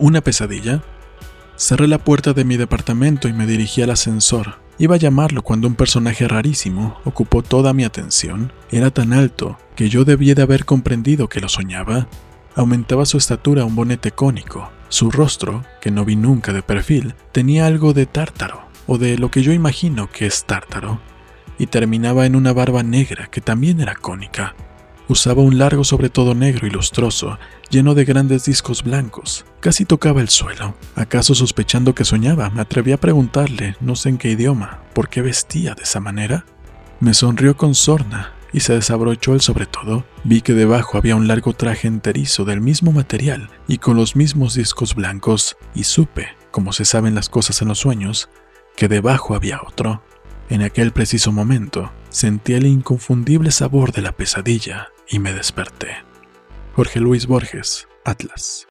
¿Una pesadilla? Cerré la puerta de mi departamento y me dirigí al ascensor. Iba a llamarlo cuando un personaje rarísimo ocupó toda mi atención. Era tan alto que yo debía de haber comprendido que lo soñaba. Aumentaba su estatura a un bonete cónico. Su rostro, que no vi nunca de perfil, tenía algo de tártaro, o de lo que yo imagino que es tártaro, y terminaba en una barba negra que también era cónica. Usaba un largo sobre todo negro y lustroso, lleno de grandes discos blancos. Casi tocaba el suelo. ¿Acaso sospechando que soñaba, me atreví a preguntarle, no sé en qué idioma, por qué vestía de esa manera? Me sonrió con sorna y se desabrochó el sobre todo. Vi que debajo había un largo traje enterizo del mismo material y con los mismos discos blancos, y supe, como se saben las cosas en los sueños, que debajo había otro. En aquel preciso momento, sentí el inconfundible sabor de la pesadilla y me desperté. Jorge Luis Borges, Atlas.